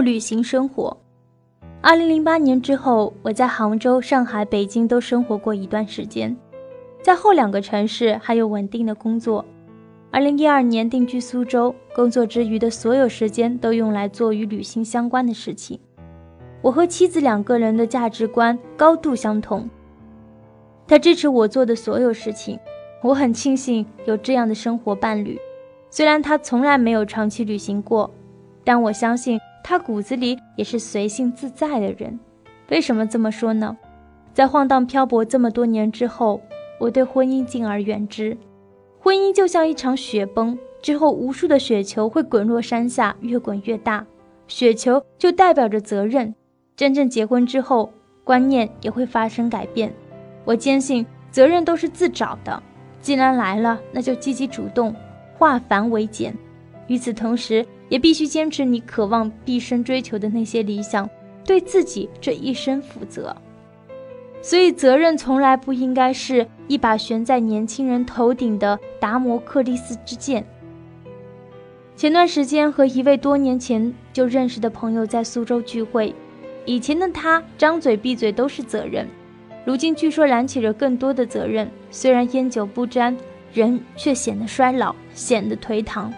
旅行生活。二零零八年之后，我在杭州、上海、北京都生活过一段时间，在后两个城市还有稳定的工作。二零一二年定居苏州，工作之余的所有时间都用来做与旅行相关的事情。我和妻子两个人的价值观高度相同，他支持我做的所有事情。我很庆幸有这样的生活伴侣，虽然他从来没有长期旅行过，但我相信他骨子里也是随性自在的人。为什么这么说呢？在晃荡漂泊这么多年之后，我对婚姻敬而远之。婚姻就像一场雪崩，之后无数的雪球会滚落山下，越滚越大。雪球就代表着责任。真正结婚之后，观念也会发生改变。我坚信，责任都是自找的。既然来了，那就积极主动，化繁为简。与此同时，也必须坚持你渴望毕生追求的那些理想，对自己这一生负责。所以，责任从来不应该是一把悬在年轻人头顶的达摩克利斯之剑。前段时间和一位多年前就认识的朋友在苏州聚会。以前的他张嘴闭嘴都是责任，如今据说燃起了更多的责任。虽然烟酒不沾，人却显得衰老，显得颓唐。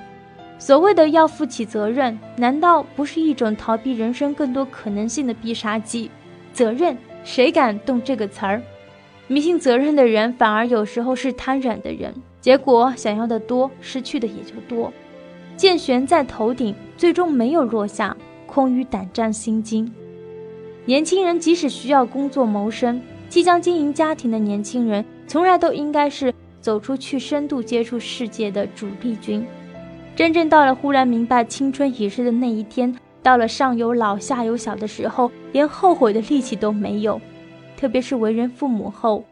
所谓的要负起责任，难道不是一种逃避人生更多可能性的必杀技？责任，谁敢动这个词儿？迷信责任的人，反而有时候是贪婪的人。结果想要的多，失去的也就多。剑悬在头顶，最终没有落下，空余胆战心惊。年轻人即使需要工作谋生，即将经营家庭的年轻人，从来都应该是走出去、深度接触世界的主力军。真正到了忽然明白青春已逝的那一天，到了上有老下有小的时候，连后悔的力气都没有。特别是为人父母后，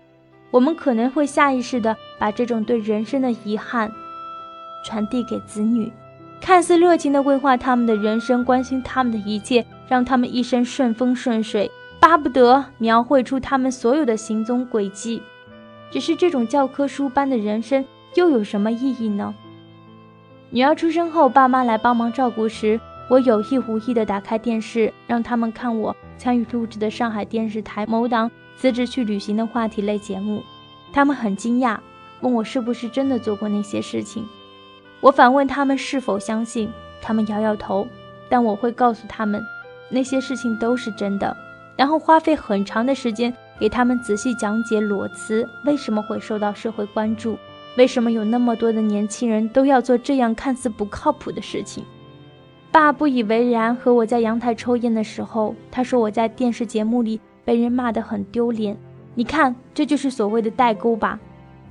我们可能会下意识地把这种对人生的遗憾传递给子女。看似热情地规划他们的人生，关心他们的一切，让他们一生顺风顺水，巴不得描绘出他们所有的行踪轨迹。只是这种教科书般的人生又有什么意义呢？女儿出生后，爸妈来帮忙照顾时，我有意无意地打开电视，让他们看我参与录制的上海电视台某档辞职去旅行的话题类节目。他们很惊讶，问我是不是真的做过那些事情。我反问他们是否相信，他们摇摇头。但我会告诉他们，那些事情都是真的。然后花费很长的时间给他们仔细讲解裸辞为什么会受到社会关注，为什么有那么多的年轻人都要做这样看似不靠谱的事情。爸不以为然，和我在阳台抽烟的时候，他说我在电视节目里被人骂得很丢脸。你看，这就是所谓的代沟吧，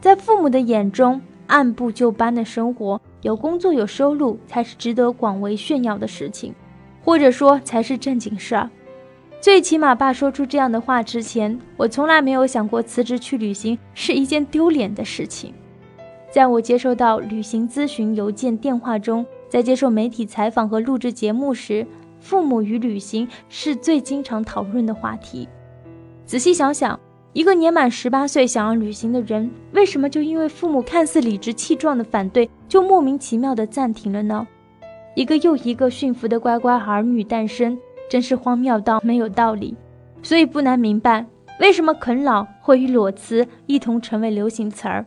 在父母的眼中，按部就班的生活。有工作有收入才是值得广为炫耀的事情，或者说才是正经事儿。最起码，爸说出这样的话之前，我从来没有想过辞职去旅行是一件丢脸的事情。在我接收到旅行咨询邮件、电话中，在接受媒体采访和录制节目时，父母与旅行是最经常讨论的话题。仔细想想。一个年满十八岁想要旅行的人，为什么就因为父母看似理直气壮的反对，就莫名其妙的暂停了呢？一个又一个驯服的乖乖儿女诞生，真是荒谬到没有道理。所以不难明白，为什么啃老会与裸辞一同成为流行词儿。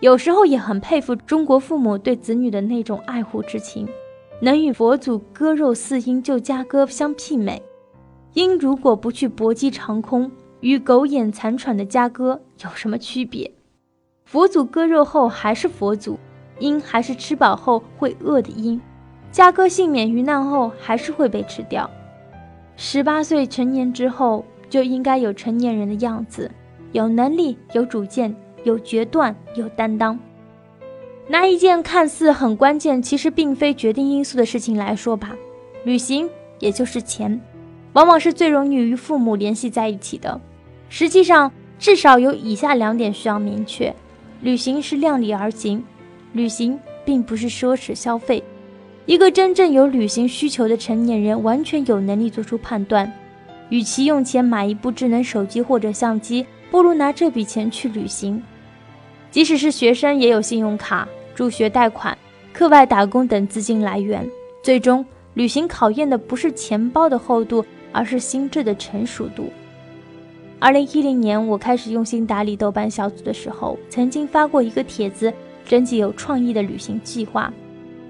有时候也很佩服中国父母对子女的那种爱护之情，能与佛祖割肉饲鹰救家鸽相媲美。鹰如果不去搏击长空。与狗眼残喘的家哥有什么区别？佛祖割肉后还是佛祖，鹰还是吃饱后会饿的鹰，家哥幸免于难后还是会被吃掉。十八岁成年之后就应该有成年人的样子，有能力、有主见、有决断、有担当。拿一件看似很关键，其实并非决定因素的事情来说吧，旅行也就是钱，往往是最容易与父母联系在一起的。实际上，至少有以下两点需要明确：旅行是量力而行，旅行并不是奢侈消费。一个真正有旅行需求的成年人，完全有能力做出判断。与其用钱买一部智能手机或者相机，不如拿这笔钱去旅行。即使是学生，也有信用卡、助学贷款、课外打工等资金来源。最终，旅行考验的不是钱包的厚度，而是心智的成熟度。二零一零年，我开始用心打理豆瓣小组的时候，曾经发过一个帖子，征集有创意的旅行计划。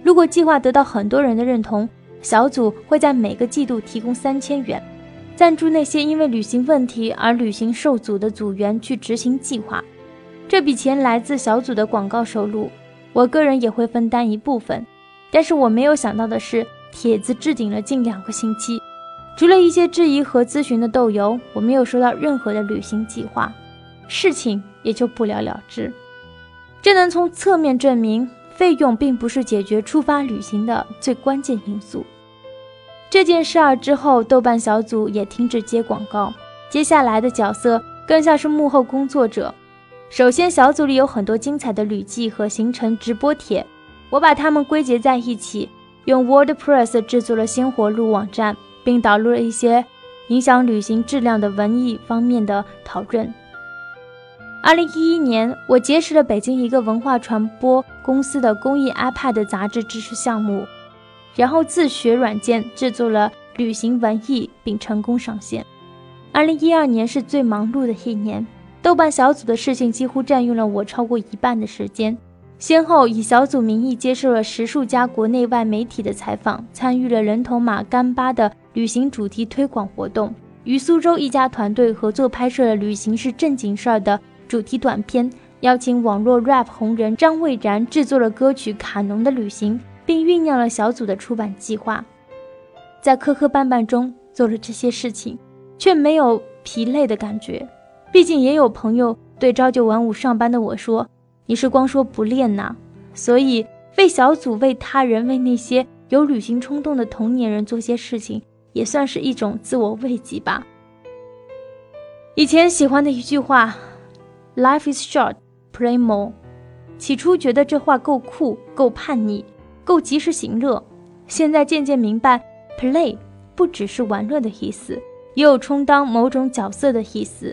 如果计划得到很多人的认同，小组会在每个季度提供三千元，赞助那些因为旅行问题而旅行受阻的组员去执行计划。这笔钱来自小组的广告收入，我个人也会分担一部分。但是我没有想到的是，帖子置顶了近两个星期。除了一些质疑和咨询的豆油，我没有收到任何的旅行计划，事情也就不了了之。这能从侧面证明，费用并不是解决出发旅行的最关键因素。这件事儿之后，豆瓣小组也停止接广告，接下来的角色更像是幕后工作者。首先，小组里有很多精彩的旅记和行程直播帖，我把它们归结在一起，用 WordPress 制作了鲜活路网站。并导入了一些影响旅行质量的文艺方面的讨论。二零一一年，我结识了北京一个文化传播公司的公益 iPad 杂志知识项目，然后自学软件制作了旅行文艺，并成功上线。二零一二年是最忙碌的一年，豆瓣小组的事情几乎占用了我超过一半的时间。先后以小组名义接受了十数家国内外媒体的采访，参与了人头马干巴的旅行主题推广活动，与苏州一家团队合作拍摄了“旅行是正经事儿”的主题短片，邀请网络 rap 红人张蔚然制作了歌曲《卡农的旅行》，并酝酿了小组的出版计划。在磕磕绊绊中做了这些事情，却没有疲累的感觉。毕竟也有朋友对朝九晚五上班的我说。你是光说不练呐，所以为小组、为他人、为那些有旅行冲动的同年人做些事情，也算是一种自我慰藉吧。以前喜欢的一句话，“Life is short, play more”，起初觉得这话够酷、够叛逆、够及时行乐，现在渐渐明白，“play” 不只是玩乐的意思，也有充当某种角色的意思。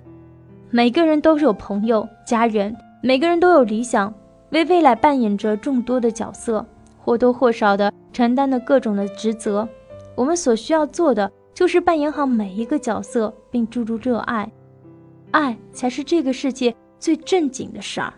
每个人都是有朋友、家人。每个人都有理想，为未来扮演着众多的角色，或多或少的承担着各种的职责。我们所需要做的，就是扮演好每一个角色，并注入热爱。爱才是这个世界最正经的事儿。